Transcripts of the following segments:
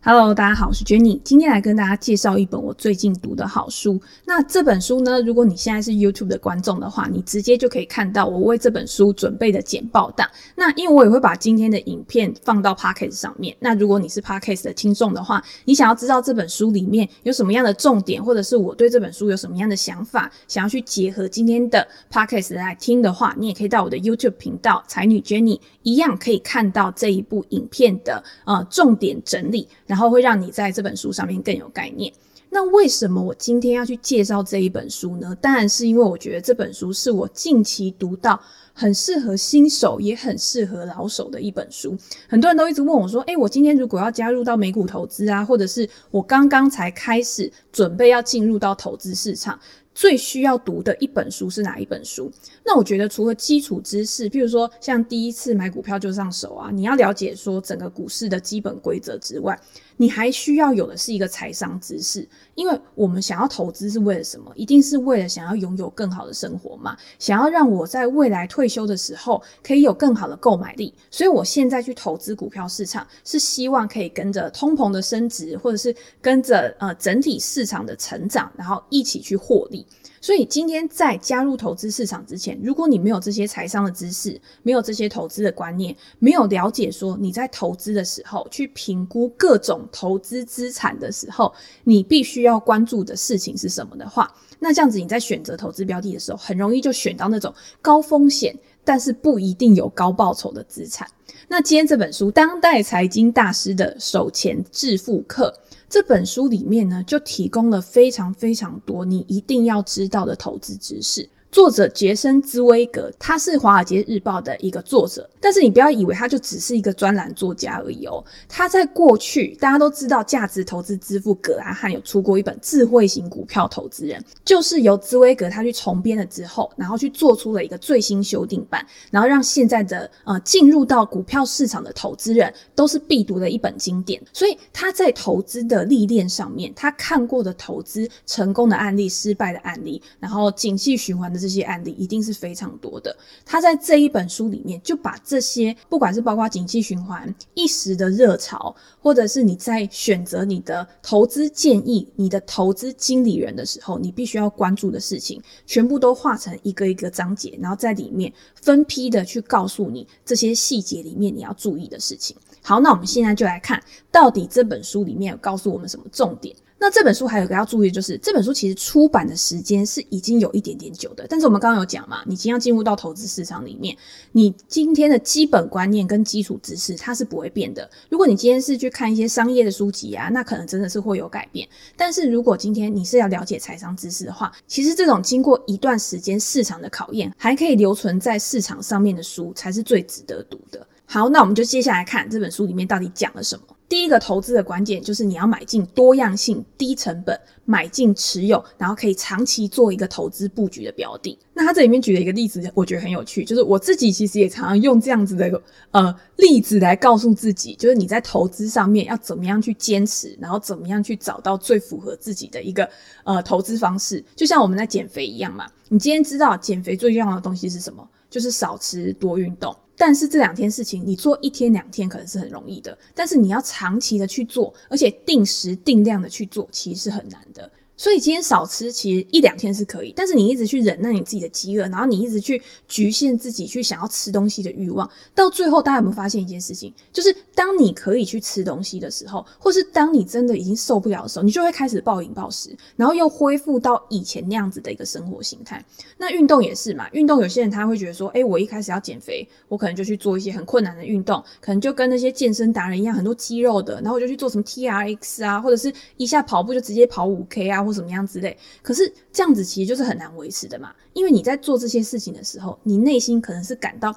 Hello，大家好，我是 Jenny，今天来跟大家介绍一本我最近读的好书。那这本书呢，如果你现在是 YouTube 的观众的话，你直接就可以看到我为这本书准备的简报档。那因为我也会把今天的影片放到 Podcast 上面。那如果你是 Podcast 的听众的话，你想要知道这本书里面有什么样的重点，或者是我对这本书有什么样的想法，想要去结合今天的 Podcast 来听的话，你也可以到我的 YouTube 频道才女 Jenny 一样可以看到这一部影片的呃重点整理。然后会让你在这本书上面更有概念。那为什么我今天要去介绍这一本书呢？当然是因为我觉得这本书是我近期读到很适合新手也很适合老手的一本书。很多人都一直问我说：“诶，我今天如果要加入到美股投资啊，或者是我刚刚才开始准备要进入到投资市场。”最需要读的一本书是哪一本书？那我觉得除了基础知识，譬如说像第一次买股票就上手啊，你要了解说整个股市的基本规则之外，你还需要有的是一个财商知识。因为我们想要投资是为了什么？一定是为了想要拥有更好的生活嘛，想要让我在未来退休的时候可以有更好的购买力。所以我现在去投资股票市场，是希望可以跟着通膨的升值，或者是跟着呃整体市场的成长，然后一起去获利。所以今天在加入投资市场之前，如果你没有这些财商的知识，没有这些投资的观念，没有了解说你在投资的时候去评估各种投资资产的时候，你必须要关注的事情是什么的话，那这样子你在选择投资标的的时候，很容易就选到那种高风险但是不一定有高报酬的资产。那今天这本书《当代财经大师的手钱致富课》。这本书里面呢，就提供了非常非常多你一定要知道的投资知识。作者杰森·兹威格，他是《华尔街日报》的一个作者，但是你不要以为他就只是一个专栏作家而已哦。他在过去，大家都知道价值投资之父葛拉汉有出过一本《智慧型股票投资人》，就是由兹威格他去重编了之后，然后去做出了一个最新修订版，然后让现在的呃进入到股票市场的投资人都是必读的一本经典。所以他在投资的历练上面，他看过的投资成功的案例、失败的案例，然后景气循环的。这些案例一定是非常多的。他在这一本书里面就把这些，不管是包括景气循环、一时的热潮，或者是你在选择你的投资建议、你的投资经理人的时候，你必须要关注的事情，全部都化成一个一个章节，然后在里面分批的去告诉你这些细节里面你要注意的事情。好，那我们现在就来看到底这本书里面有告诉我们什么重点。那这本书还有一个要注意，就是这本书其实出版的时间是已经有一点点久的。但是我们刚刚有讲嘛，你今天要进入到投资市场里面，你今天的基本观念跟基础知识它是不会变的。如果你今天是去看一些商业的书籍啊，那可能真的是会有改变。但是如果今天你是要了解财商知识的话，其实这种经过一段时间市场的考验，还可以留存在市场上面的书，才是最值得读的。好，那我们就接下来看这本书里面到底讲了什么。第一个投资的关键就是你要买进多样性、低成本，买进持有，然后可以长期做一个投资布局的标的。那他这里面举了一个例子，我觉得很有趣，就是我自己其实也常常用这样子的呃例子来告诉自己，就是你在投资上面要怎么样去坚持，然后怎么样去找到最符合自己的一个呃投资方式。就像我们在减肥一样嘛，你今天知道减肥最重要的东西是什么？就是少吃多运动。但是这两天事情，你做一天两天可能是很容易的，但是你要长期的去做，而且定时定量的去做，其实是很难的。所以今天少吃，其实一两天是可以，但是你一直去忍耐你自己的饥饿，然后你一直去局限自己去想要吃东西的欲望，到最后大家有没有发现一件事情？就是当你可以去吃东西的时候，或是当你真的已经受不了的时候，你就会开始暴饮暴食，然后又恢复到以前那样子的一个生活形态。那运动也是嘛，运动有些人他会觉得说，诶，我一开始要减肥，我可能就去做一些很困难的运动，可能就跟那些健身达人一样，很多肌肉的，然后我就去做什么 TRX 啊，或者是一下跑步就直接跑五 K 啊。或怎么样之类，可是这样子其实就是很难维持的嘛，因为你在做这些事情的时候，你内心可能是感到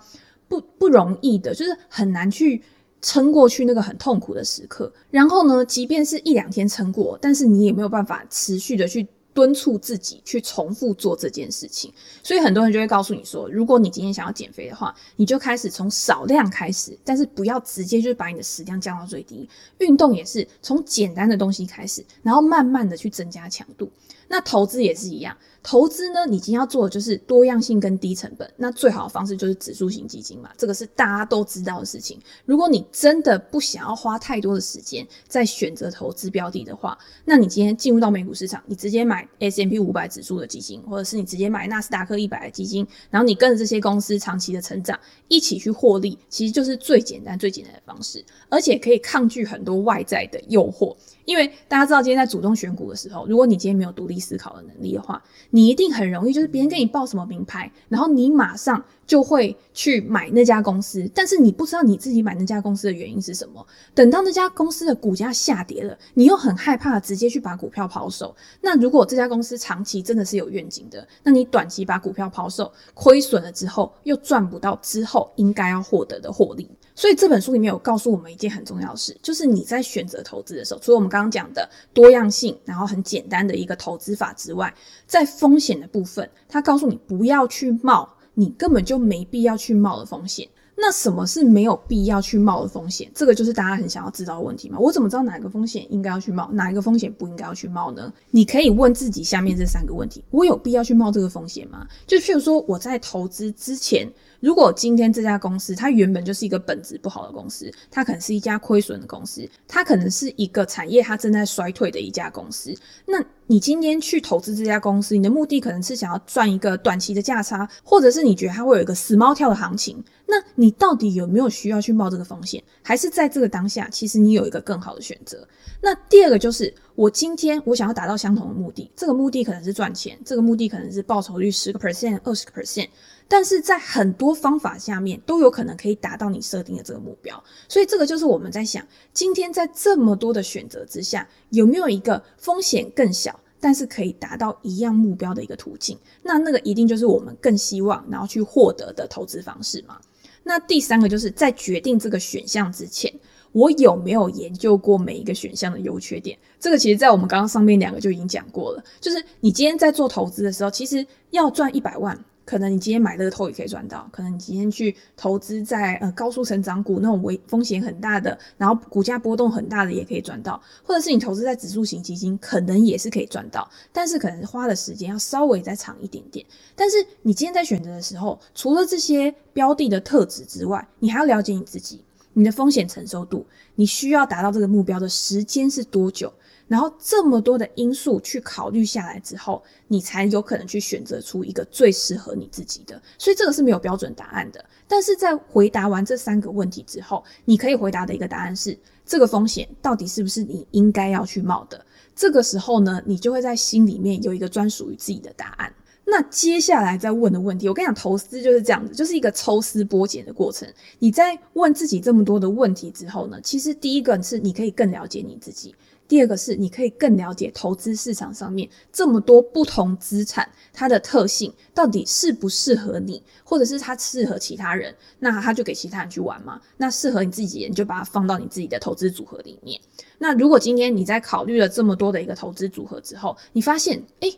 不不容易的，就是很难去撑过去那个很痛苦的时刻。然后呢，即便是一两天撑过，但是你也没有办法持续的去。敦促自己去重复做这件事情，所以很多人就会告诉你说，如果你今天想要减肥的话，你就开始从少量开始，但是不要直接就把你的食量降到最低。运动也是从简单的东西开始，然后慢慢的去增加强度。那投资也是一样。投资呢，你今天要做的就是多样性跟低成本。那最好的方式就是指数型基金嘛，这个是大家都知道的事情。如果你真的不想要花太多的时间在选择投资标的的话，那你今天进入到美股市场，你直接买 S&P 五百指数的基金，或者是你直接买纳斯达克一百的基金，然后你跟着这些公司长期的成长一起去获利，其实就是最简单、最简单的方式，而且可以抗拒很多外在的诱惑。因为大家知道，今天在主动选股的时候，如果你今天没有独立思考的能力的话，你一定很容易就是别人给你报什么名牌，然后你马上就会去买那家公司，但是你不知道你自己买那家公司的原因是什么。等到那家公司的股价下跌了，你又很害怕直接去把股票抛售。那如果这家公司长期真的是有愿景的，那你短期把股票抛售，亏损了之后又赚不到之后应该要获得的获利。所以这本书里面有告诉我们一件很重要的事，就是你在选择投资的时候，除了我们刚刚讲的多样性，然后很简单的一个投资法之外，在风险的部分，他告诉你不要去冒你根本就没必要去冒的风险。那什么是没有必要去冒的风险？这个就是大家很想要知道的问题嘛。我怎么知道哪个风险应该要去冒，哪一个风险不应该要去冒呢？你可以问自己下面这三个问题：我有必要去冒这个风险吗？就譬如说我在投资之前。如果今天这家公司它原本就是一个本质不好的公司，它可能是一家亏损的公司，它可能是一个产业它正在衰退的一家公司，那你今天去投资这家公司，你的目的可能是想要赚一个短期的价差，或者是你觉得它会有一个死猫跳的行情，那你到底有没有需要去冒这个风险？还是在这个当下，其实你有一个更好的选择？那第二个就是，我今天我想要达到相同的目的，这个目的可能是赚钱，这个目的可能是报酬率十个 percent、二十个 percent。但是在很多方法下面都有可能可以达到你设定的这个目标，所以这个就是我们在想，今天在这么多的选择之下，有没有一个风险更小，但是可以达到一样目标的一个途径？那那个一定就是我们更希望然后去获得的投资方式嘛。那第三个就是在决定这个选项之前，我有没有研究过每一个选项的优缺点？这个其实在我们刚刚上面两个就已经讲过了，就是你今天在做投资的时候，其实要赚一百万。可能你今天买乐透也可以赚到，可能你今天去投资在呃高速成长股那种危风险很大的，然后股价波动很大的也可以赚到，或者是你投资在指数型基金，可能也是可以赚到，但是可能花的时间要稍微再长一点点。但是你今天在选择的时候，除了这些标的的特质之外，你还要了解你自己，你的风险承受度，你需要达到这个目标的时间是多久？然后这么多的因素去考虑下来之后，你才有可能去选择出一个最适合你自己的。所以这个是没有标准答案的。但是在回答完这三个问题之后，你可以回答的一个答案是：这个风险到底是不是你应该要去冒的？这个时候呢，你就会在心里面有一个专属于自己的答案。那接下来再问的问题，我跟你讲，投资就是这样子，就是一个抽丝剥茧的过程。你在问自己这么多的问题之后呢，其实第一个是你可以更了解你自己。第二个是，你可以更了解投资市场上面这么多不同资产，它的特性到底适不适合你，或者是它适合其他人，那它就给其他人去玩嘛。那适合你自己，你就把它放到你自己的投资组合里面。那如果今天你在考虑了这么多的一个投资组合之后，你发现，诶，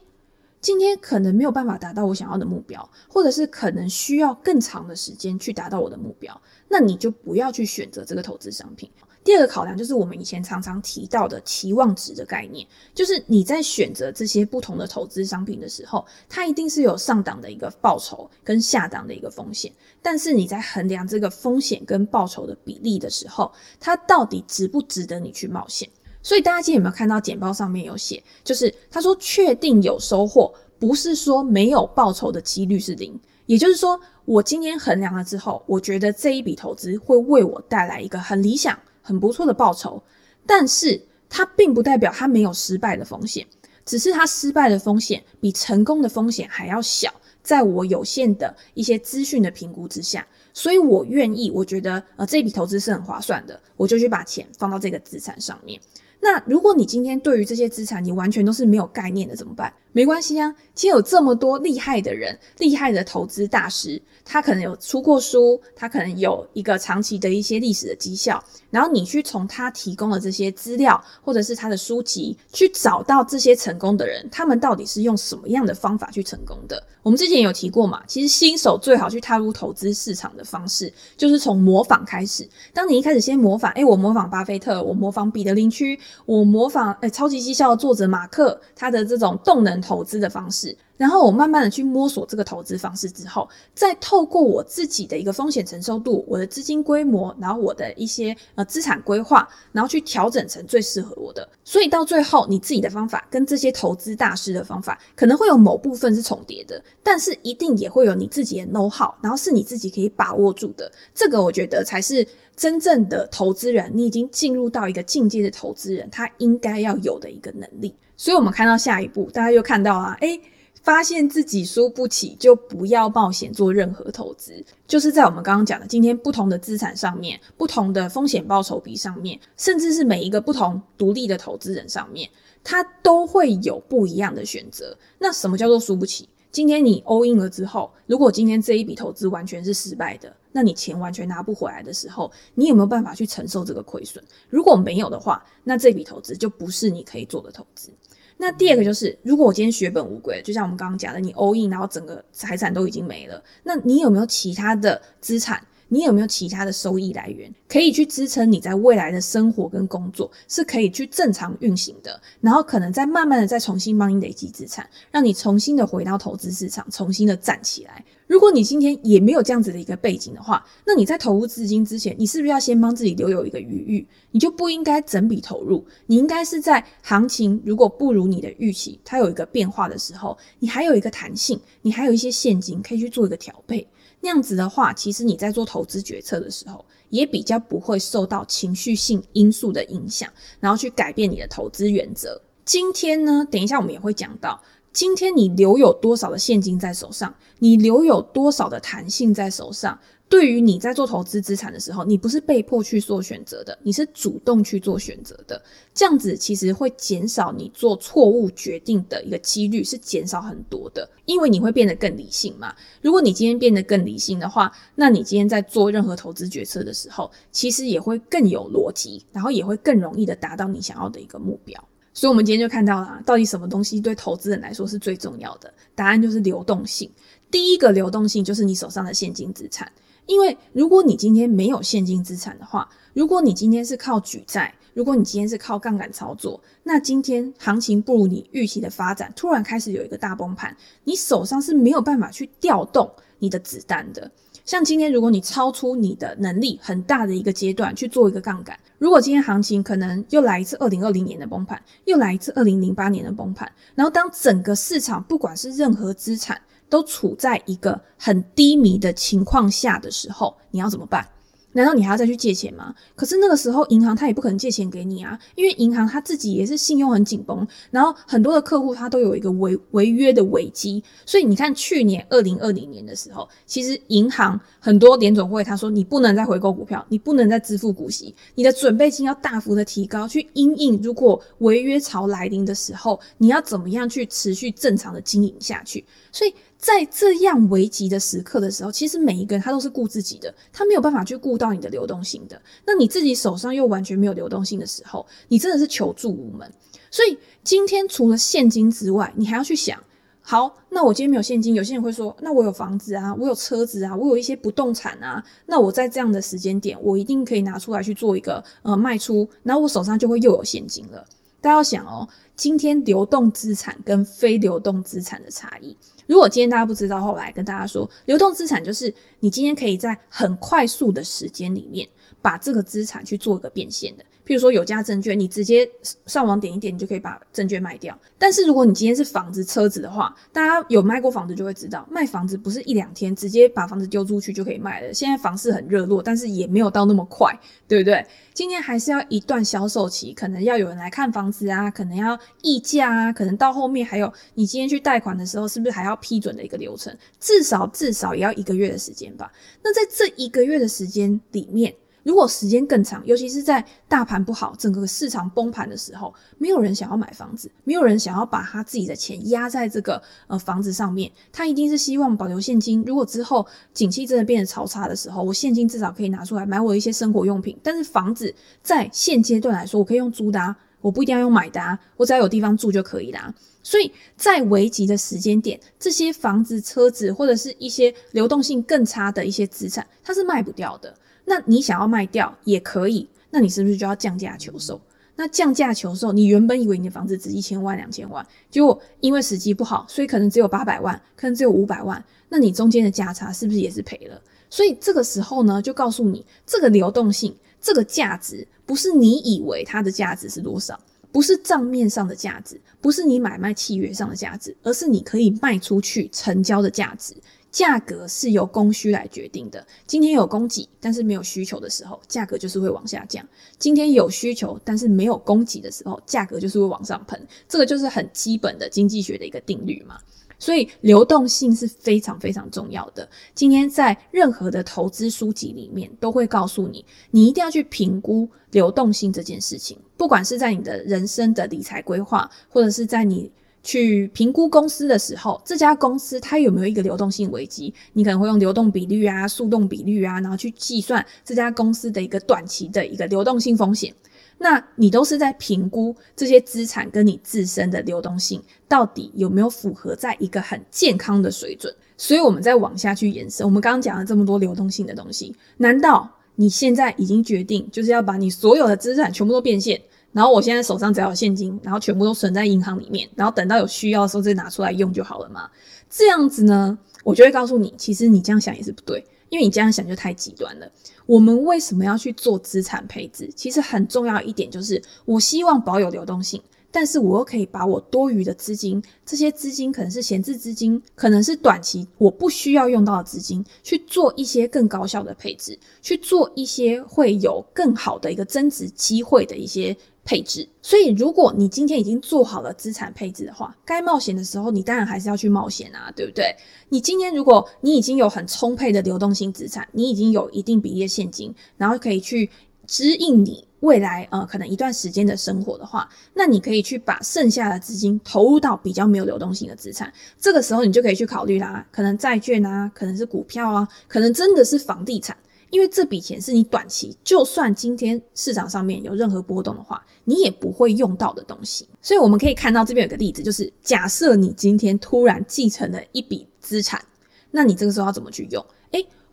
今天可能没有办法达到我想要的目标，或者是可能需要更长的时间去达到我的目标，那你就不要去选择这个投资商品。第二个考量就是我们以前常常提到的期望值的概念，就是你在选择这些不同的投资商品的时候，它一定是有上档的一个报酬跟下档的一个风险，但是你在衡量这个风险跟报酬的比例的时候，它到底值不值得你去冒险？所以大家今天有没有看到简报上面有写，就是他说确定有收获，不是说没有报酬的几率是零，也就是说我今天衡量了之后，我觉得这一笔投资会为我带来一个很理想。很不错的报酬，但是它并不代表它没有失败的风险，只是它失败的风险比成功的风险还要小。在我有限的一些资讯的评估之下，所以我愿意，我觉得呃这笔投资是很划算的，我就去把钱放到这个资产上面。那如果你今天对于这些资产你完全都是没有概念的怎么办？没关系啊，其实有这么多厉害的人，厉害的投资大师，他可能有出过书，他可能有一个长期的一些历史的绩效，然后你去从他提供的这些资料或者是他的书籍去找到这些成功的人，他们到底是用什么样的方法去成功的？我们之前有提过嘛，其实新手最好去踏入投资市场的方式就是从模仿开始。当你一开始先模仿，诶，我模仿巴菲特，我模仿彼得林区。我模仿诶超级绩效的作者马克他的这种动能投资的方式。然后我慢慢的去摸索这个投资方式之后，再透过我自己的一个风险承受度、我的资金规模，然后我的一些呃资产规划，然后去调整成最适合我的。所以到最后，你自己的方法跟这些投资大师的方法可能会有某部分是重叠的，但是一定也会有你自己的 know how，然后是你自己可以把握住的。这个我觉得才是真正的投资人，你已经进入到一个境界的投资人，他应该要有的一个能力。所以我们看到下一步，大家又看到啊，诶发现自己输不起，就不要冒险做任何投资。就是在我们刚刚讲的，今天不同的资产上面，不同的风险报酬比上面，甚至是每一个不同独立的投资人上面，他都会有不一样的选择。那什么叫做输不起？今天你 all in 了之后，如果今天这一笔投资完全是失败的，那你钱完全拿不回来的时候，你有没有办法去承受这个亏损？如果没有的话，那这笔投资就不是你可以做的投资。那第二个就是，如果我今天血本无归，就像我们刚刚讲的，你 all in，然后整个财产都已经没了，那你有没有其他的资产？你有没有其他的收益来源，可以去支撑你在未来的生活跟工作，是可以去正常运行的？然后可能再慢慢的再重新帮你累积资产，让你重新的回到投资市场，重新的站起来。如果你今天也没有这样子的一个背景的话，那你在投入资金之前，你是不是要先帮自己留有一个余裕？你就不应该整笔投入，你应该是在行情如果不如你的预期，它有一个变化的时候，你还有一个弹性，你还有一些现金可以去做一个调配。那样子的话，其实你在做投资决策的时候，也比较不会受到情绪性因素的影响，然后去改变你的投资原则。今天呢，等一下我们也会讲到。今天你留有多少的现金在手上？你留有多少的弹性在手上？对于你在做投资资产的时候，你不是被迫去做选择的，你是主动去做选择的。这样子其实会减少你做错误决定的一个几率，是减少很多的，因为你会变得更理性嘛。如果你今天变得更理性的话，那你今天在做任何投资决策的时候，其实也会更有逻辑，然后也会更容易的达到你想要的一个目标。所以，我们今天就看到了，到底什么东西对投资人来说是最重要的？答案就是流动性。第一个流动性就是你手上的现金资产。因为如果你今天没有现金资产的话，如果你今天是靠举债，如果你今天是靠杠杆操作，那今天行情不如你预期的发展，突然开始有一个大崩盘，你手上是没有办法去调动你的子弹的。像今天，如果你超出你的能力很大的一个阶段去做一个杠杆，如果今天行情可能又来一次二零二零年的崩盘，又来一次二零零八年的崩盘，然后当整个市场不管是任何资产都处在一个很低迷的情况下的时候，你要怎么办？难道你还要再去借钱吗？可是那个时候银行他也不可能借钱给你啊，因为银行他自己也是信用很紧绷，然后很多的客户他都有一个违违约的危机，所以你看去年二零二零年的时候，其实银行很多联总会他说你不能再回购股票，你不能再支付股息，你的准备金要大幅的提高，去因应如果违约潮来临的时候，你要怎么样去持续正常的经营下去，所以。在这样危急的时刻的时候，其实每一个人他都是顾自己的，他没有办法去顾到你的流动性的。那你自己手上又完全没有流动性的时候，你真的是求助无门。所以今天除了现金之外，你还要去想：好，那我今天没有现金，有些人会说，那我有房子啊，我有车子啊，我有一些不动产啊，那我在这样的时间点，我一定可以拿出来去做一个呃卖出，然后我手上就会又有现金了。大家要想哦，今天流动资产跟非流动资产的差异。如果今天大家不知道，后来跟大家说，流动资产就是你今天可以在很快速的时间里面把这个资产去做一个变现的。譬如说有价证券，你直接上网点一点，你就可以把证券卖掉。但是如果你今天是房子、车子的话，大家有卖过房子就会知道，卖房子不是一两天直接把房子丢出去就可以卖了。现在房市很热络，但是也没有到那么快，对不对？今天还是要一段销售期，可能要有人来看房子啊，可能要议价啊，可能到后面还有你今天去贷款的时候，是不是还要批准的一个流程？至少至少也要一个月的时间吧。那在这一个月的时间里面，如果时间更长，尤其是在大盘不好、整个市场崩盘的时候，没有人想要买房子，没有人想要把他自己的钱压在这个呃房子上面，他一定是希望保留现金。如果之后景气真的变得超差的时候，我现金至少可以拿出来买我一些生活用品。但是房子在现阶段来说，我可以用租的啊，我不一定要用买的啊，我只要有地方住就可以啦。所以在危急的时间点，这些房子、车子或者是一些流动性更差的一些资产，它是卖不掉的。那你想要卖掉也可以，那你是不是就要降价求售？那降价求售，你原本以为你的房子值一千万、两千万，结果因为时机不好，所以可能只有八百万，可能只有五百万，那你中间的价差是不是也是赔了？所以这个时候呢，就告诉你，这个流动性、这个价值，不是你以为它的价值是多少，不是账面上的价值，不是你买卖契约上的价值，而是你可以卖出去成交的价值。价格是由供需来决定的。今天有供给，但是没有需求的时候，价格就是会往下降；今天有需求，但是没有供给的时候，价格就是会往上喷。这个就是很基本的经济学的一个定律嘛。所以流动性是非常非常重要的。今天在任何的投资书籍里面都会告诉你，你一定要去评估流动性这件事情。不管是在你的人生的理财规划，或者是在你。去评估公司的时候，这家公司它有没有一个流动性危机？你可能会用流动比率啊、速动比率啊，然后去计算这家公司的一个短期的一个流动性风险。那你都是在评估这些资产跟你自身的流动性到底有没有符合在一个很健康的水准。所以，我们再往下去延伸，我们刚刚讲了这么多流动性的东西，难道你现在已经决定就是要把你所有的资产全部都变现？然后我现在手上只要有现金，然后全部都存在银行里面，然后等到有需要的时候再拿出来用就好了嘛。这样子呢，我就会告诉你，其实你这样想也是不对，因为你这样想就太极端了。我们为什么要去做资产配置？其实很重要一点就是，我希望保有流动性。但是我又可以把我多余的资金，这些资金可能是闲置资金，可能是短期我不需要用到的资金，去做一些更高效的配置，去做一些会有更好的一个增值机会的一些配置。所以，如果你今天已经做好了资产配置的话，该冒险的时候，你当然还是要去冒险啊，对不对？你今天如果你已经有很充沛的流动性资产，你已经有一定比例的现金，然后可以去支应你。未来呃，可能一段时间的生活的话，那你可以去把剩下的资金投入到比较没有流动性的资产。这个时候你就可以去考虑啦，可能债券啊，可能是股票啊，可能真的是房地产，因为这笔钱是你短期就算今天市场上面有任何波动的话，你也不会用到的东西。所以我们可以看到这边有个例子，就是假设你今天突然继承了一笔资产，那你这个时候要怎么去用？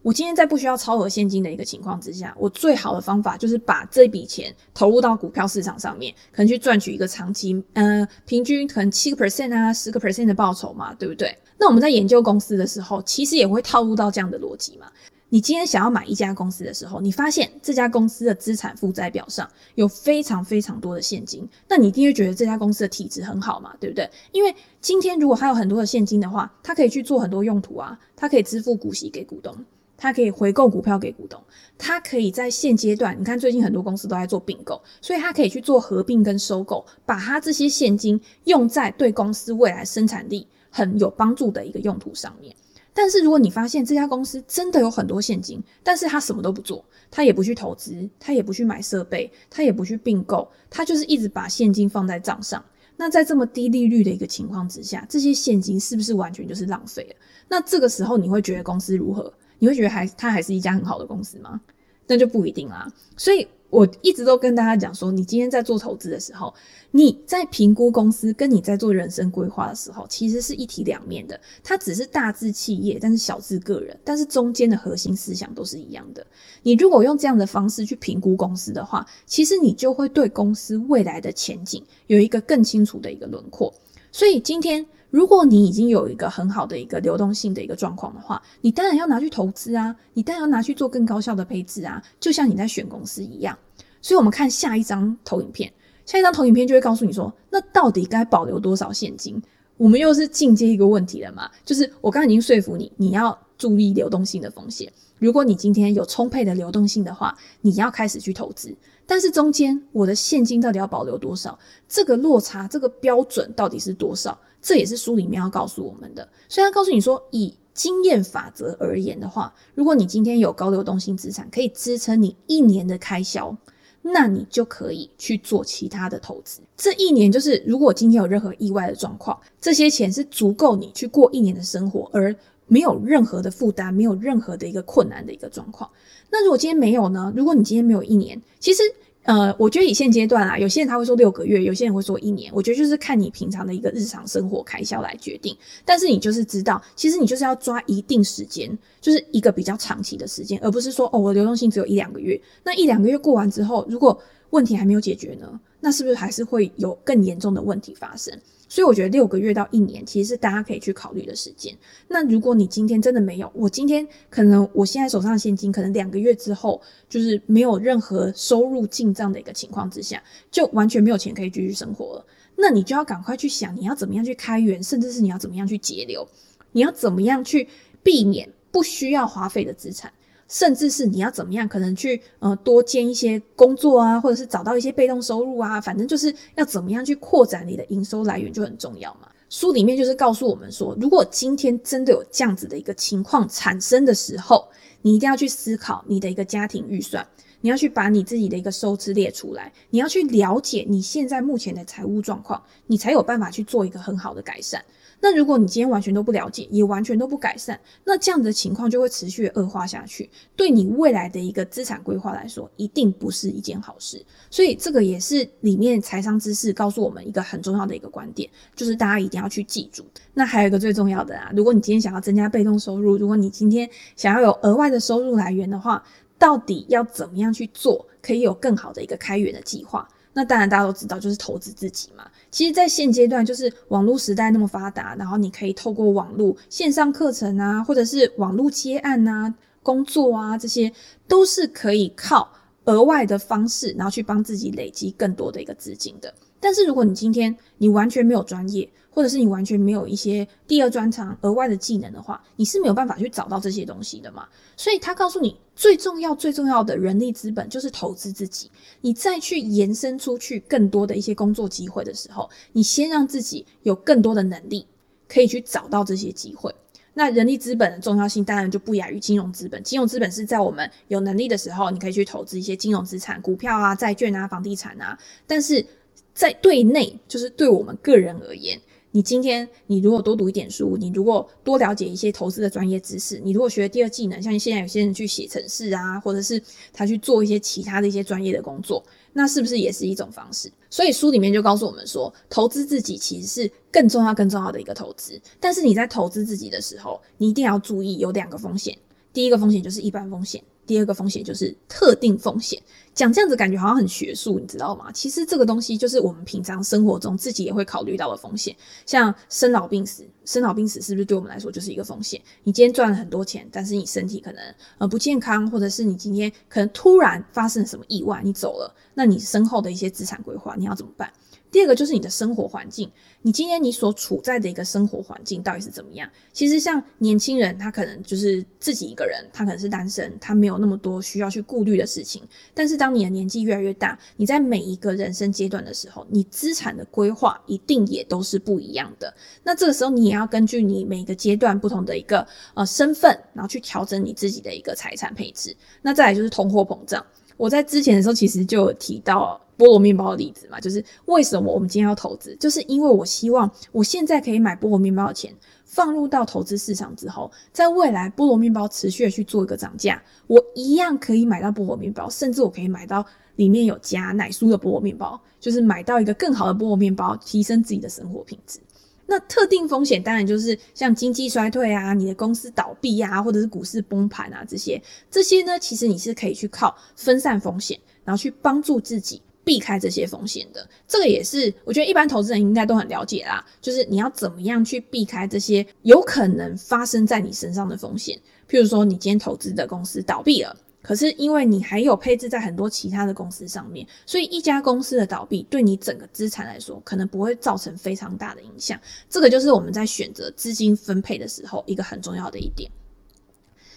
我今天在不需要超额现金的一个情况之下，我最好的方法就是把这笔钱投入到股票市场上面，可能去赚取一个长期，呃，平均可能七个 percent 啊，十个 percent 的报酬嘛，对不对？那我们在研究公司的时候，其实也会套入到这样的逻辑嘛。你今天想要买一家公司的时候，你发现这家公司的资产负债表上有非常非常多的现金，那你一定会觉得这家公司的体质很好嘛，对不对？因为今天如果它有很多的现金的话，它可以去做很多用途啊，它可以支付股息给股东。它可以回购股票给股东，它可以在现阶段，你看最近很多公司都在做并购，所以它可以去做合并跟收购，把它这些现金用在对公司未来生产力很有帮助的一个用途上面。但是如果你发现这家公司真的有很多现金，但是它什么都不做，它也不去投资，它也不去买设备，它也不去并购，它就是一直把现金放在账上。那在这么低利率的一个情况之下，这些现金是不是完全就是浪费了？那这个时候你会觉得公司如何？你会觉得还它还是一家很好的公司吗？那就不一定啦。所以我一直都跟大家讲说，你今天在做投资的时候，你在评估公司跟你在做人生规划的时候，其实是一体两面的。它只是大至企业，但是小至个人，但是中间的核心思想都是一样的。你如果用这样的方式去评估公司的话，其实你就会对公司未来的前景有一个更清楚的一个轮廓。所以今天。如果你已经有一个很好的一个流动性的一个状况的话，你当然要拿去投资啊，你当然要拿去做更高效的配置啊，就像你在选公司一样。所以，我们看下一张投影片，下一张投影片就会告诉你说，那到底该保留多少现金？我们又是进阶一个问题了嘛？就是我刚刚已经说服你，你要注意流动性的风险。如果你今天有充沛的流动性的话，你要开始去投资。但是中间我的现金到底要保留多少？这个落差，这个标准到底是多少？这也是书里面要告诉我们的。虽然告诉你说，以经验法则而言的话，如果你今天有高流动性资产，可以支撑你一年的开销，那你就可以去做其他的投资。这一年就是，如果今天有任何意外的状况，这些钱是足够你去过一年的生活，而没有任何的负担，没有任何的一个困难的一个状况。那如果今天没有呢？如果你今天没有一年，其实。呃，我觉得以现阶段啊，有些人他会说六个月，有些人会说一年。我觉得就是看你平常的一个日常生活开销来决定。但是你就是知道，其实你就是要抓一定时间，就是一个比较长期的时间，而不是说哦，我流动性只有一两个月。那一两个月过完之后，如果问题还没有解决呢？那是不是还是会有更严重的问题发生？所以我觉得六个月到一年其实是大家可以去考虑的时间。那如果你今天真的没有，我今天可能我现在手上的现金可能两个月之后就是没有任何收入进账的一个情况之下，就完全没有钱可以继续生活了。那你就要赶快去想你要怎么样去开源，甚至是你要怎么样去节流，你要怎么样去避免不需要花费的资产。甚至是你要怎么样，可能去呃多兼一些工作啊，或者是找到一些被动收入啊，反正就是要怎么样去扩展你的营收来源就很重要嘛。书里面就是告诉我们说，如果今天真的有这样子的一个情况产生的时候，你一定要去思考你的一个家庭预算，你要去把你自己的一个收支列出来，你要去了解你现在目前的财务状况，你才有办法去做一个很好的改善。那如果你今天完全都不了解，也完全都不改善，那这样的情况就会持续恶化下去，对你未来的一个资产规划来说，一定不是一件好事。所以这个也是里面财商知识告诉我们一个很重要的一个观点，就是大家一定要去记住。那还有一个最重要的啊，如果你今天想要增加被动收入，如果你今天想要有额外的收入来源的话，到底要怎么样去做，可以有更好的一个开源的计划？那当然，大家都知道，就是投资自己嘛。其实，在现阶段，就是网络时代那么发达，然后你可以透过网络线上课程啊，或者是网络接案啊、工作啊，这些都是可以靠额外的方式，然后去帮自己累积更多的一个资金的。但是，如果你今天你完全没有专业，或者是你完全没有一些第二专长、额外的技能的话，你是没有办法去找到这些东西的嘛。所以他告诉你，最重要、最重要的人力资本就是投资自己。你再去延伸出去更多的一些工作机会的时候，你先让自己有更多的能力，可以去找到这些机会。那人力资本的重要性当然就不亚于金融资本。金融资本是在我们有能力的时候，你可以去投资一些金融资产、股票啊、债券啊、房地产啊。但是在对内，就是对我们个人而言。你今天，你如果多读一点书，你如果多了解一些投资的专业知识，你如果学第二技能，像现在有些人去写程式啊，或者是他去做一些其他的一些专业的工作，那是不是也是一种方式？所以书里面就告诉我们说，投资自己其实是更重要、更重要的一个投资。但是你在投资自己的时候，你一定要注意有两个风险。第一个风险就是一般风险。第二个风险就是特定风险，讲这样子感觉好像很学术，你知道吗？其实这个东西就是我们平常生活中自己也会考虑到的风险，像生老病死，生老病死是不是对我们来说就是一个风险？你今天赚了很多钱，但是你身体可能呃不健康，或者是你今天可能突然发生什么意外，你走了，那你身后的一些资产规划你要怎么办？第二个就是你的生活环境，你今天你所处在的一个生活环境到底是怎么样？其实像年轻人，他可能就是自己一个人，他可能是单身，他没有那么多需要去顾虑的事情。但是当你的年纪越来越大，你在每一个人生阶段的时候，你资产的规划一定也都是不一样的。那这个时候你也要根据你每个阶段不同的一个呃身份，然后去调整你自己的一个财产配置。那再来就是通货膨胀。我在之前的时候其实就有提到菠萝面包的例子嘛，就是为什么我们今天要投资，就是因为我希望我现在可以买菠萝面包的钱放入到投资市场之后，在未来菠萝面包持续的去做一个涨价，我一样可以买到菠萝面包，甚至我可以买到里面有加奶酥的菠萝面包，就是买到一个更好的菠萝面包，提升自己的生活品质。那特定风险当然就是像经济衰退啊，你的公司倒闭啊，或者是股市崩盘啊这些，这些呢，其实你是可以去靠分散风险，然后去帮助自己避开这些风险的。这个也是我觉得一般投资人应该都很了解啦，就是你要怎么样去避开这些有可能发生在你身上的风险。譬如说，你今天投资的公司倒闭了。可是因为你还有配置在很多其他的公司上面，所以一家公司的倒闭对你整个资产来说，可能不会造成非常大的影响。这个就是我们在选择资金分配的时候一个很重要的一点。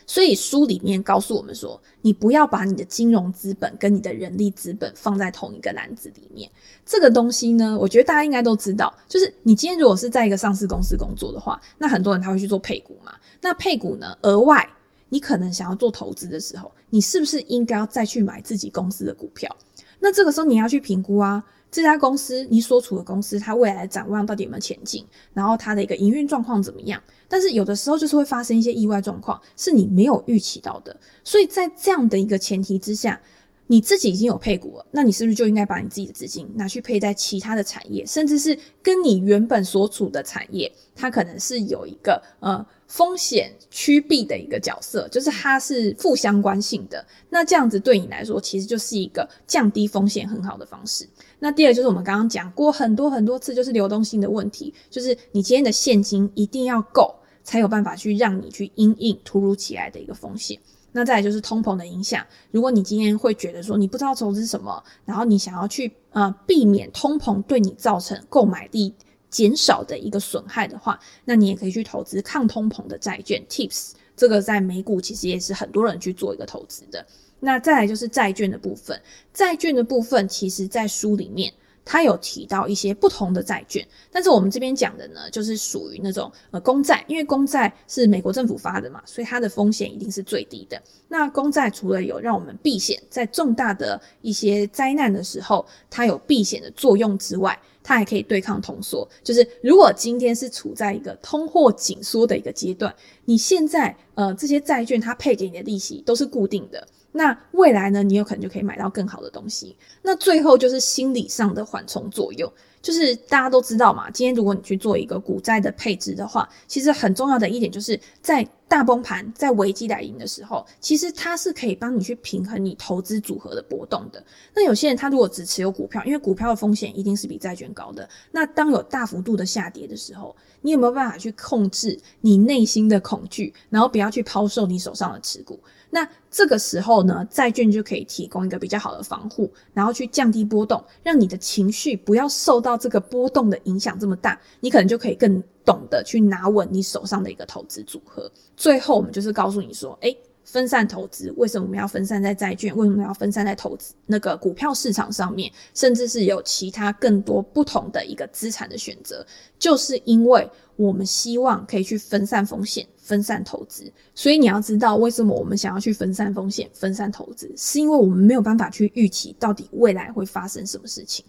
所以书里面告诉我们说，你不要把你的金融资本跟你的人力资本放在同一个篮子里面。这个东西呢，我觉得大家应该都知道，就是你今天如果是在一个上市公司工作的话，那很多人他会去做配股嘛。那配股呢，额外。你可能想要做投资的时候，你是不是应该要再去买自己公司的股票？那这个时候你要去评估啊，这家公司你所处的公司它未来展望到底有没有前景，然后它的一个营运状况怎么样？但是有的时候就是会发生一些意外状况，是你没有预期到的。所以在这样的一个前提之下，你自己已经有配股了，那你是不是就应该把你自己的资金拿去配在其他的产业，甚至是跟你原本所处的产业，它可能是有一个呃风险趋避的一个角色，就是它是负相关性的。那这样子对你来说，其实就是一个降低风险很好的方式。那第二就是我们刚刚讲过很多很多次，就是流动性的问题，就是你今天的现金一定要够，才有办法去让你去因应突如其来的一个风险。那再来就是通膨的影响。如果你今天会觉得说你不知道投资什么，然后你想要去呃避免通膨对你造成购买力减少的一个损害的话，那你也可以去投资抗通膨的债券 TIPS。这个在美股其实也是很多人去做一个投资的。那再来就是债券的部分，债券的部分其实在书里面。他有提到一些不同的债券，但是我们这边讲的呢，就是属于那种呃公债，因为公债是美国政府发的嘛，所以它的风险一定是最低的。那公债除了有让我们避险，在重大的一些灾难的时候，它有避险的作用之外，它还可以对抗通缩。就是如果今天是处在一个通货紧缩的一个阶段，你现在呃这些债券它配给你的利息都是固定的。那未来呢，你有可能就可以买到更好的东西。那最后就是心理上的缓冲作用，就是大家都知道嘛，今天如果你去做一个股债的配置的话，其实很重要的一点就是在大崩盘、在危机来临的时候，其实它是可以帮你去平衡你投资组合的波动的。那有些人他如果只持有股票，因为股票的风险一定是比债券高的。那当有大幅度的下跌的时候，你有没有办法去控制你内心的恐惧，然后不要去抛售你手上的持股？那这个时候呢，债券就可以提供一个比较好的防护，然后去降低波动，让你的情绪不要受到这个波动的影响这么大，你可能就可以更懂得去拿稳你手上的一个投资组合。最后，我们就是告诉你说，诶，分散投资，为什么我们要分散在债券？为什么要分散在投资那个股票市场上面？甚至是有其他更多不同的一个资产的选择，就是因为我们希望可以去分散风险。分散投资，所以你要知道为什么我们想要去分散风险、分散投资，是因为我们没有办法去预期到底未来会发生什么事情。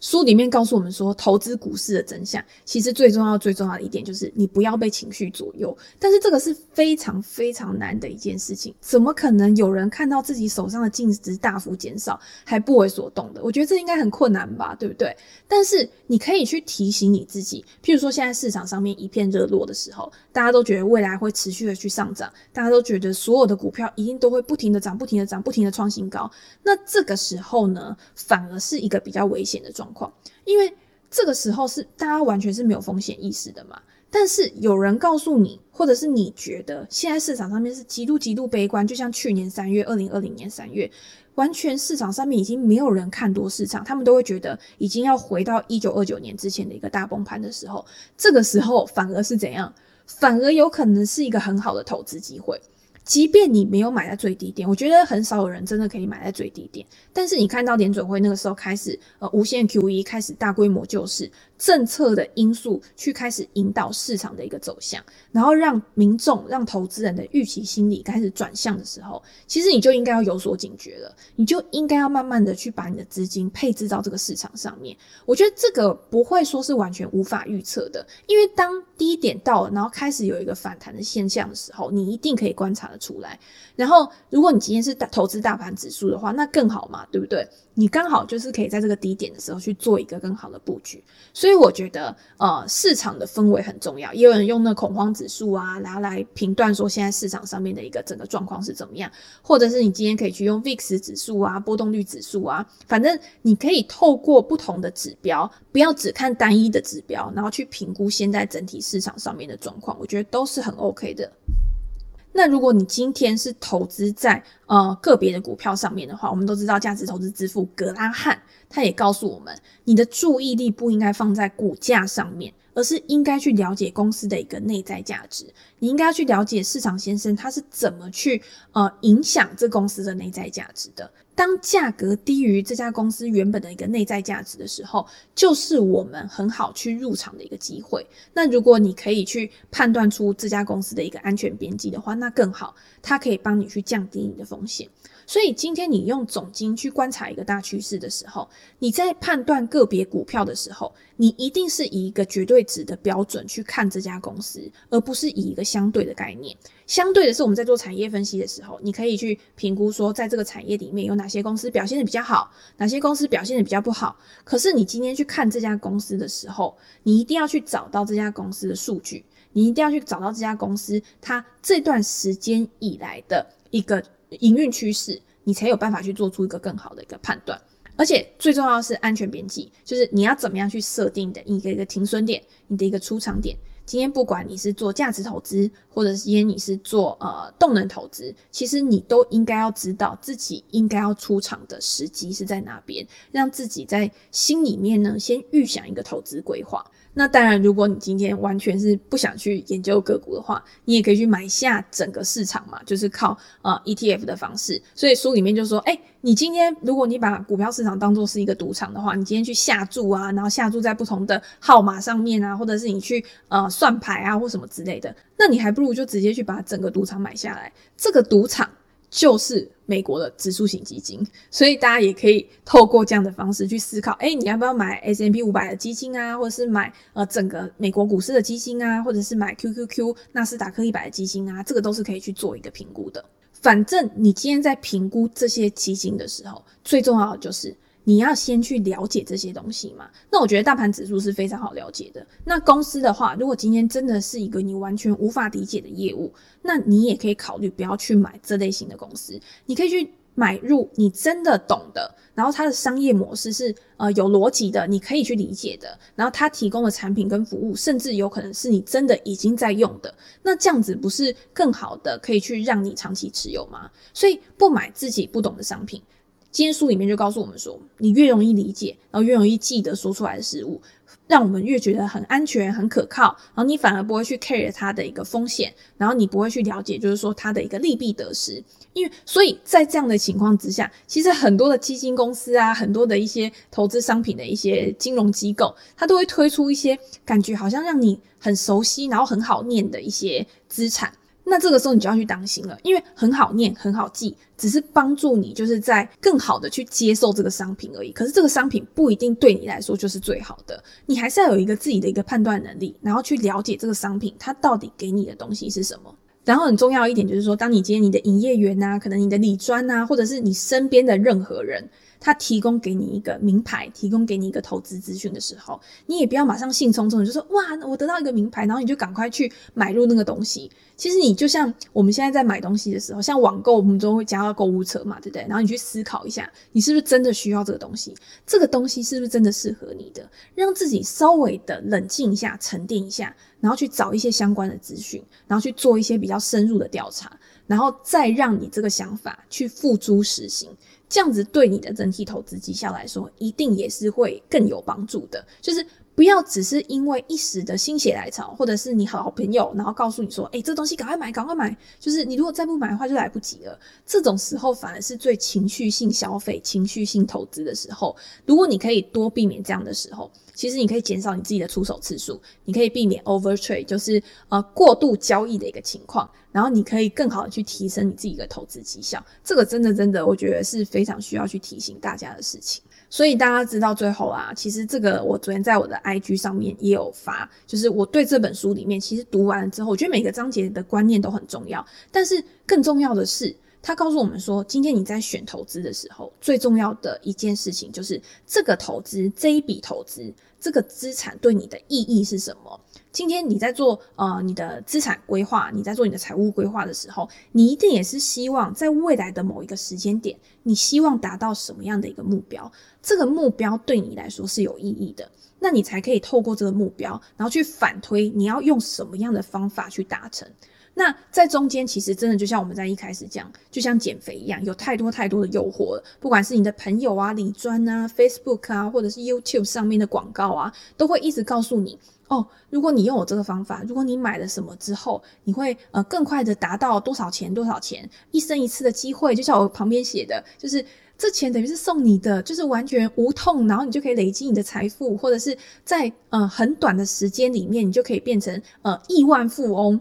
书里面告诉我们说，投资股市的真相，其实最重要、最重要的一点就是你不要被情绪左右。但是这个是非常非常难的一件事情，怎么可能有人看到自己手上的净值大幅减少还不为所动的？我觉得这应该很困难吧，对不对？但是你可以去提醒你自己，譬如说现在市场上面一片热络的时候，大家都觉得未来会持续的去上涨，大家都觉得所有的股票一定都会不停的涨、不停的涨、不停的创新高。那这个时候呢，反而是一个比较危险的状况。因为这个时候是大家完全是没有风险意识的嘛。但是有人告诉你，或者是你觉得现在市场上面是极度极度悲观，就像去年三月，二零二零年三月，完全市场上面已经没有人看多市场，他们都会觉得已经要回到一九二九年之前的一个大崩盘的时候，这个时候反而是怎样？反而有可能是一个很好的投资机会。即便你没有买在最低点，我觉得很少有人真的可以买在最低点。但是你看到联准会那个时候开始，呃，无限 QE 开始大规模救市。政策的因素去开始引导市场的一个走向，然后让民众、让投资人的预期心理开始转向的时候，其实你就应该要有所警觉了。你就应该要慢慢的去把你的资金配置到这个市场上面。我觉得这个不会说是完全无法预测的，因为当低点到了，然后开始有一个反弹的现象的时候，你一定可以观察得出来。然后，如果你今天是大投资大盘指数的话，那更好嘛，对不对？你刚好就是可以在这个低点的时候去做一个更好的布局，所以我觉得，呃，市场的氛围很重要。也有人用那恐慌指数啊，然后来评断说现在市场上面的一个整个状况是怎么样，或者是你今天可以去用 VIX 指数啊、波动率指数啊，反正你可以透过不同的指标，不要只看单一的指标，然后去评估现在整体市场上面的状况，我觉得都是很 OK 的。那如果你今天是投资在呃个别的股票上面的话，我们都知道价值投资之父格拉汉。他也告诉我们，你的注意力不应该放在股价上面。而是应该去了解公司的一个内在价值，你应该要去了解市场先生他是怎么去呃影响这公司的内在价值的。当价格低于这家公司原本的一个内在价值的时候，就是我们很好去入场的一个机会。那如果你可以去判断出这家公司的一个安全边际的话，那更好，它可以帮你去降低你的风险。所以今天你用总经去观察一个大趋势的时候，你在判断个别股票的时候，你一定是以一个绝对值的标准去看这家公司，而不是以一个相对的概念。相对的是，我们在做产业分析的时候，你可以去评估说，在这个产业里面有哪些公司表现得比较好，哪些公司表现得比较不好。可是你今天去看这家公司的时候，你一定要去找到这家公司的数据，你一定要去找到这家公司它这段时间以来的一个营运趋势，你才有办法去做出一个更好的一个判断。而且最重要是安全边际，就是你要怎么样去设定的一个一个停损点，你的一个出场点。今天不管你是做价值投资，或者是今天你是做呃动能投资，其实你都应该要知道自己应该要出场的时机是在哪边，让自己在心里面呢先预想一个投资规划。那当然，如果你今天完全是不想去研究个股的话，你也可以去买下整个市场嘛，就是靠呃 ETF 的方式。所以书里面就说，哎、你今天如果你把股票市场当作是一个赌场的话，你今天去下注啊，然后下注在不同的号码上面啊，或者是你去呃算牌啊或什么之类的，那你还不如就直接去把整个赌场买下来。这个赌场。就是美国的指数型基金，所以大家也可以透过这样的方式去思考，诶，你要不要买 S&P 五百的基金啊，或者是买呃整个美国股市的基金啊，或者是买 QQQ 纳斯达克一百的基金啊，这个都是可以去做一个评估的。反正你今天在评估这些基金的时候，最重要的就是。你要先去了解这些东西嘛？那我觉得大盘指数是非常好了解的。那公司的话，如果今天真的是一个你完全无法理解的业务，那你也可以考虑不要去买这类型的公司。你可以去买入你真的懂的，然后它的商业模式是呃有逻辑的，你可以去理解的。然后它提供的产品跟服务，甚至有可能是你真的已经在用的。那这样子不是更好的可以去让你长期持有吗？所以不买自己不懂的商品。今天书里面就告诉我们说，你越容易理解，然后越容易记得说出来的事物，让我们越觉得很安全、很可靠，然后你反而不会去 care 它的一个风险，然后你不会去了解，就是说它的一个利弊得失。因为所以在这样的情况之下，其实很多的基金公司啊，很多的一些投资商品的一些金融机构，它都会推出一些感觉好像让你很熟悉，然后很好念的一些资产。那这个时候你就要去当心了，因为很好念，很好记，只是帮助你就是在更好的去接受这个商品而已。可是这个商品不一定对你来说就是最好的，你还是要有一个自己的一个判断能力，然后去了解这个商品它到底给你的东西是什么。然后很重要一点就是说，当你今天你的营业员呐、可能你的理专呐，或者是你身边的任何人。他提供给你一个名牌，提供给你一个投资资讯的时候，你也不要马上兴冲冲的，就说哇，我得到一个名牌，然后你就赶快去买入那个东西。其实你就像我们现在在买东西的时候，像网购，我们都会加到购物车嘛，对不对？然后你去思考一下，你是不是真的需要这个东西？这个东西是不是真的适合你的？让自己稍微的冷静一下，沉淀一下，然后去找一些相关的资讯，然后去做一些比较深入的调查，然后再让你这个想法去付诸实行。这样子对你的整体投资绩效来说，一定也是会更有帮助的。就是不要只是因为一时的心血来潮，或者是你好朋友，然后告诉你说：“诶，这东西赶快买，赶快买。”就是你如果再不买的话，就来不及了。这种时候反而是最情绪性消费、情绪性投资的时候。如果你可以多避免这样的时候，其实你可以减少你自己的出手次数，你可以避免 over trade，就是呃过度交易的一个情况。然后你可以更好的去提升你自己的投资绩效，这个真的真的，我觉得是非常需要去提醒大家的事情。所以大家知道最后啊，其实这个我昨天在我的 IG 上面也有发，就是我对这本书里面其实读完了之后，我觉得每个章节的观念都很重要，但是更重要的是，他告诉我们说，今天你在选投资的时候，最重要的一件事情就是这个投资，这一笔投资，这个资产对你的意义是什么？今天你在做呃你的资产规划，你在做你的财务规划的时候，你一定也是希望在未来的某一个时间点，你希望达到什么样的一个目标？这个目标对你来说是有意义的，那你才可以透过这个目标，然后去反推你要用什么样的方法去达成。那在中间，其实真的就像我们在一开始讲，就像减肥一样，有太多太多的诱惑了。不管是你的朋友啊、理专啊、Facebook 啊，或者是 YouTube 上面的广告啊，都会一直告诉你。哦，如果你用我这个方法，如果你买了什么之后，你会呃更快的达到多少钱多少钱，一生一次的机会，就像我旁边写的，就是这钱等于是送你的，就是完全无痛，然后你就可以累积你的财富，或者是在呃很短的时间里面，你就可以变成呃亿万富翁。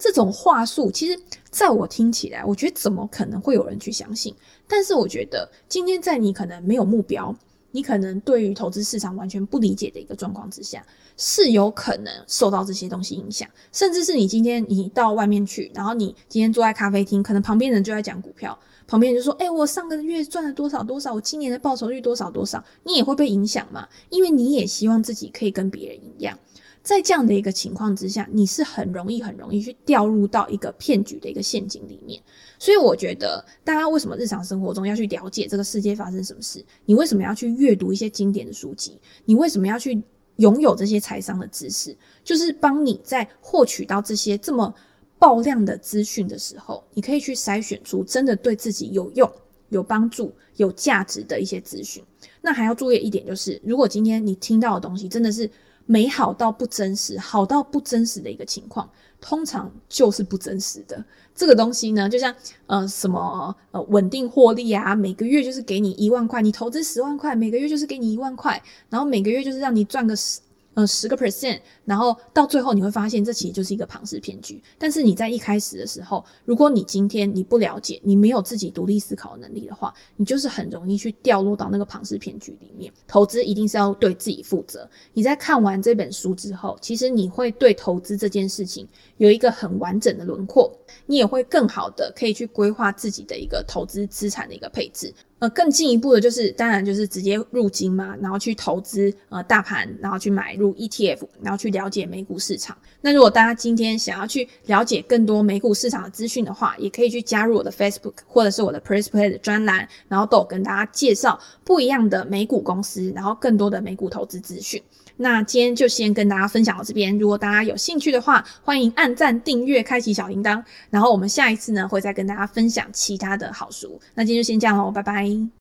这种话术，其实在我听起来，我觉得怎么可能会有人去相信？但是我觉得今天在你可能没有目标，你可能对于投资市场完全不理解的一个状况之下，是有可能受到这些东西影响，甚至是你今天你到外面去，然后你今天坐在咖啡厅，可能旁边人就在讲股票，旁边人就说：“诶，我上个月赚了多少多少，我今年的报酬率多少多少。”你也会被影响嘛？因为你也希望自己可以跟别人一样。在这样的一个情况之下，你是很容易、很容易去掉入到一个骗局的一个陷阱里面。所以，我觉得大家为什么日常生活中要去了解这个世界发生什么事？你为什么要去阅读一些经典的书籍？你为什么要去拥有这些财商的知识？就是帮你在获取到这些这么爆量的资讯的时候，你可以去筛选出真的对自己有用、有帮助、有价值的一些资讯。那还要注意一点，就是如果今天你听到的东西真的是美好到不真实，好到不真实的一个情况，通常就是不真实的。这个东西呢，就像呃什么呃稳定获利啊，每个月就是给你一万块，你投资十万块，每个月就是给你一万块，然后每个月就是让你赚个十。呃，十个 percent，然后到最后你会发现，这其实就是一个庞氏骗局。但是你在一开始的时候，如果你今天你不了解，你没有自己独立思考的能力的话，你就是很容易去掉落到那个庞氏骗局里面。投资一定是要对自己负责。你在看完这本书之后，其实你会对投资这件事情有一个很完整的轮廓，你也会更好的可以去规划自己的一个投资资产的一个配置。呃，更进一步的就是，当然就是直接入金嘛，然后去投资呃大盘，然后去买入 ETF，然后去了解美股市场。那如果大家今天想要去了解更多美股市场的资讯的话，也可以去加入我的 Facebook 或者是我的 Press Play 的专栏，然后都有跟大家介绍不一样的美股公司，然后更多的美股投资资讯。那今天就先跟大家分享到这边，如果大家有兴趣的话，欢迎按赞、订阅、开启小铃铛，然后我们下一次呢会再跟大家分享其他的好书。那今天就先这样喽，拜拜。